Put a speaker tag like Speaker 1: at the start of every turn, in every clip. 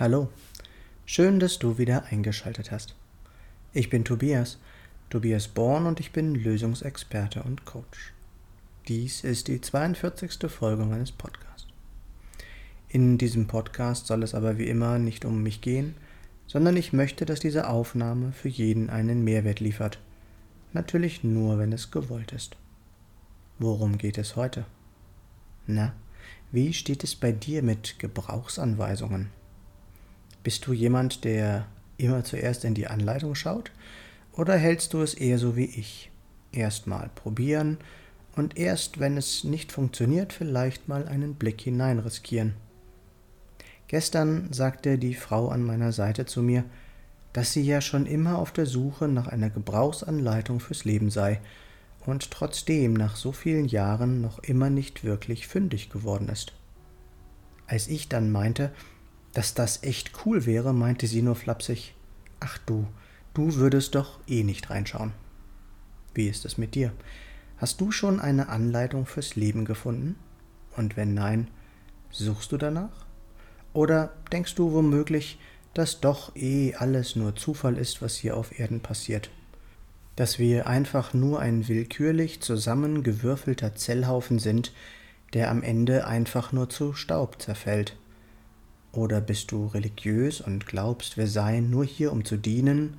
Speaker 1: Hallo, schön, dass du wieder eingeschaltet hast. Ich bin Tobias, Tobias Born und ich bin Lösungsexperte und Coach. Dies ist die 42. Folge meines Podcasts. In diesem Podcast soll es aber wie immer nicht um mich gehen, sondern ich möchte, dass diese Aufnahme für jeden einen Mehrwert liefert. Natürlich nur, wenn es gewollt ist. Worum geht es heute? Na, wie steht es bei dir mit Gebrauchsanweisungen? Bist du jemand, der immer zuerst in die Anleitung schaut? Oder hältst du es eher so wie ich? Erstmal probieren und erst, wenn es nicht funktioniert, vielleicht mal einen Blick hinein riskieren. Gestern sagte die Frau an meiner Seite zu mir, dass sie ja schon immer auf der Suche nach einer Gebrauchsanleitung fürs Leben sei und trotzdem nach so vielen Jahren noch immer nicht wirklich fündig geworden ist. Als ich dann meinte, dass das echt cool wäre, meinte sie nur flapsig. Ach du, du würdest doch eh nicht reinschauen. Wie ist es mit dir? Hast du schon eine Anleitung fürs Leben gefunden? Und wenn nein, suchst du danach? Oder denkst du womöglich, dass doch eh alles nur Zufall ist, was hier auf Erden passiert? Dass wir einfach nur ein willkürlich zusammengewürfelter Zellhaufen sind, der am Ende einfach nur zu Staub zerfällt? Oder bist du religiös und glaubst, wir seien nur hier, um zu dienen,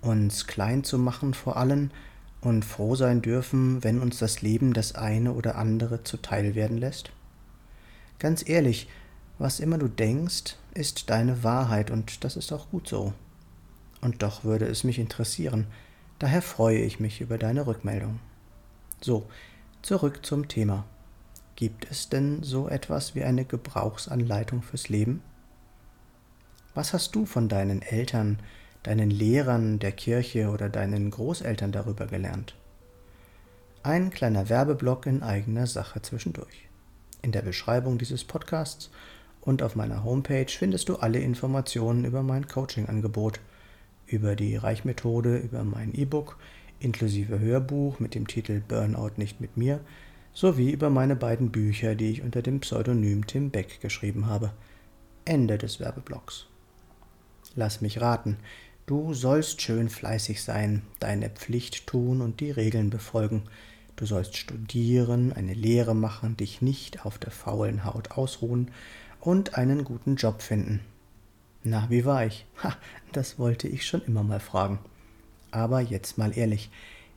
Speaker 1: uns klein zu machen vor allen und froh sein dürfen, wenn uns das Leben das eine oder andere zuteil werden lässt? Ganz ehrlich, was immer du denkst, ist deine Wahrheit und das ist auch gut so. Und doch würde es mich interessieren, daher freue ich mich über deine Rückmeldung. So, zurück zum Thema. Gibt es denn so etwas wie eine Gebrauchsanleitung fürs Leben? Was hast du von deinen Eltern, deinen Lehrern der Kirche oder deinen Großeltern darüber gelernt? Ein kleiner Werbeblock in eigener Sache zwischendurch. In der Beschreibung dieses Podcasts und auf meiner Homepage findest du alle Informationen über mein Coaching-Angebot, über die Reichmethode, über mein E-Book inklusive Hörbuch mit dem Titel Burnout nicht mit mir, sowie über meine beiden Bücher, die ich unter dem Pseudonym Tim Beck geschrieben habe. Ende des Werbeblocks. Lass mich raten, du sollst schön fleißig sein, deine Pflicht tun und die Regeln befolgen. Du sollst studieren, eine Lehre machen, dich nicht auf der faulen Haut ausruhen und einen guten Job finden. Na, wie war ich? Ha, das wollte ich schon immer mal fragen. Aber jetzt mal ehrlich,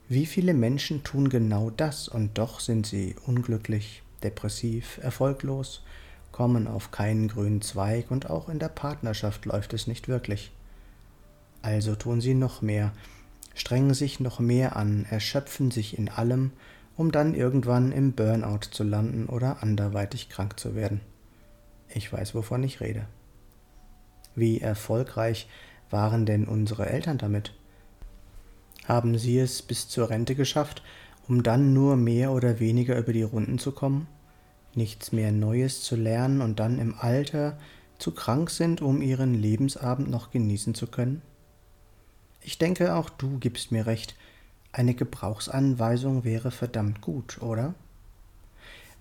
Speaker 1: wie viele Menschen tun genau das und doch sind sie unglücklich, depressiv, erfolglos kommen auf keinen grünen Zweig und auch in der Partnerschaft läuft es nicht wirklich. Also tun sie noch mehr, strengen sich noch mehr an, erschöpfen sich in allem, um dann irgendwann im Burnout zu landen oder anderweitig krank zu werden. Ich weiß, wovon ich rede. Wie erfolgreich waren denn unsere Eltern damit? Haben sie es bis zur Rente geschafft, um dann nur mehr oder weniger über die Runden zu kommen? Nichts mehr Neues zu lernen und dann im Alter zu krank sind, um ihren Lebensabend noch genießen zu können? Ich denke, auch du gibst mir recht, eine Gebrauchsanweisung wäre verdammt gut, oder?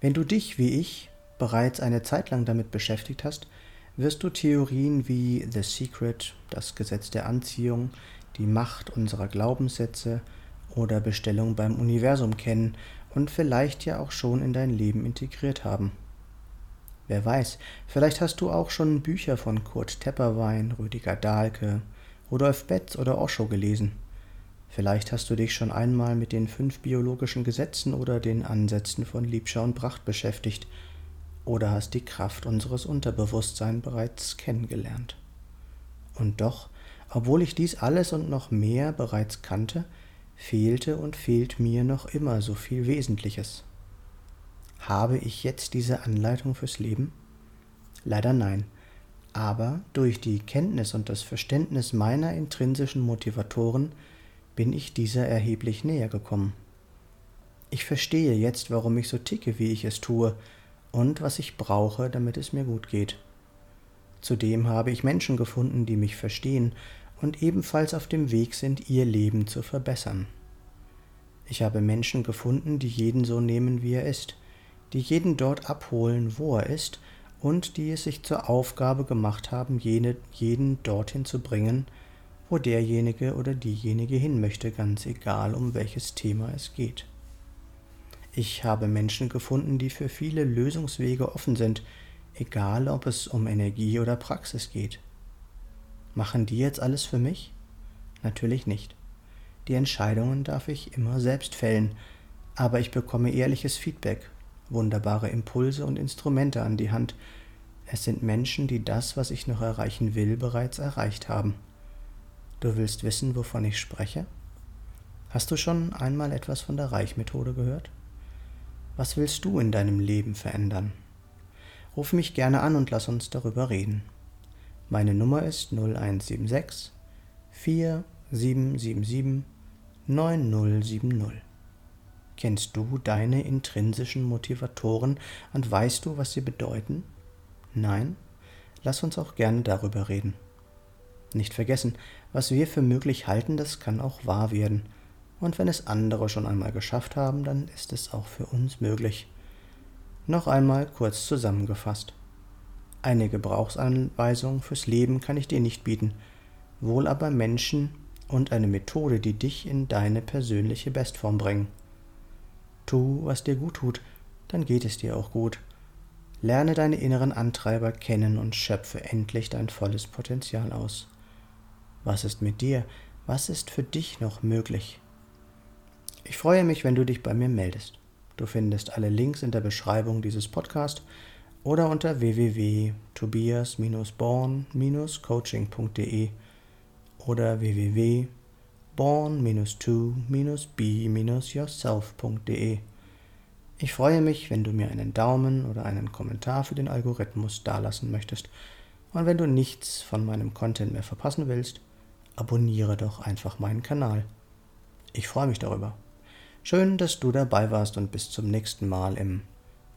Speaker 1: Wenn du dich, wie ich, bereits eine Zeit lang damit beschäftigt hast, wirst du Theorien wie The Secret, das Gesetz der Anziehung, die Macht unserer Glaubenssätze oder Bestellung beim Universum kennen und vielleicht ja auch schon in dein Leben integriert haben. Wer weiß, vielleicht hast du auch schon Bücher von Kurt Tepperwein, Rüdiger Dahlke, Rudolf Betz oder Osho gelesen. Vielleicht hast du dich schon einmal mit den fünf biologischen Gesetzen oder den Ansätzen von Liebscher und Pracht beschäftigt oder hast die Kraft unseres Unterbewusstseins bereits kennengelernt. Und doch, obwohl ich dies alles und noch mehr bereits kannte, fehlte und fehlt mir noch immer so viel Wesentliches. Habe ich jetzt diese Anleitung fürs Leben? Leider nein. Aber durch die Kenntnis und das Verständnis meiner intrinsischen Motivatoren bin ich dieser erheblich näher gekommen. Ich verstehe jetzt, warum ich so ticke, wie ich es tue, und was ich brauche, damit es mir gut geht. Zudem habe ich Menschen gefunden, die mich verstehen und ebenfalls auf dem Weg sind, ihr Leben zu verbessern. Ich habe Menschen gefunden, die jeden so nehmen, wie er ist, die jeden dort abholen, wo er ist, und die es sich zur Aufgabe gemacht haben, jene, jeden dorthin zu bringen, wo derjenige oder diejenige hin möchte, ganz egal, um welches Thema es geht. Ich habe Menschen gefunden, die für viele Lösungswege offen sind, egal ob es um Energie oder Praxis geht. Machen die jetzt alles für mich? Natürlich nicht. Die Entscheidungen darf ich immer selbst fällen, aber ich bekomme ehrliches Feedback, wunderbare Impulse und Instrumente an die Hand. Es sind Menschen, die das, was ich noch erreichen will, bereits erreicht haben. Du willst wissen, wovon ich spreche? Hast du schon einmal etwas von der Reichmethode gehört? Was willst du in deinem Leben verändern? Ruf mich gerne an und lass uns darüber reden. Meine Nummer ist 0176 4777 9070. Kennst du deine intrinsischen Motivatoren und weißt du, was sie bedeuten? Nein? Lass uns auch gerne darüber reden. Nicht vergessen, was wir für möglich halten, das kann auch wahr werden. Und wenn es andere schon einmal geschafft haben, dann ist es auch für uns möglich. Noch einmal kurz zusammengefasst. Eine Gebrauchsanweisung fürs Leben kann ich dir nicht bieten, wohl aber Menschen und eine Methode, die dich in deine persönliche Bestform bringen. Tu, was dir gut tut, dann geht es dir auch gut. Lerne deine inneren Antreiber kennen und schöpfe endlich dein volles Potenzial aus. Was ist mit dir? Was ist für dich noch möglich? Ich freue mich, wenn du dich bei mir meldest. Du findest alle Links in der Beschreibung dieses Podcasts oder unter www.tobias-born-coaching.de oder www.born-to-be-yourself.de. Ich freue mich, wenn du mir einen Daumen oder einen Kommentar für den Algorithmus dalassen möchtest. Und wenn du nichts von meinem Content mehr verpassen willst, abonniere doch einfach meinen Kanal. Ich freue mich darüber. Schön, dass du dabei warst und bis zum nächsten Mal im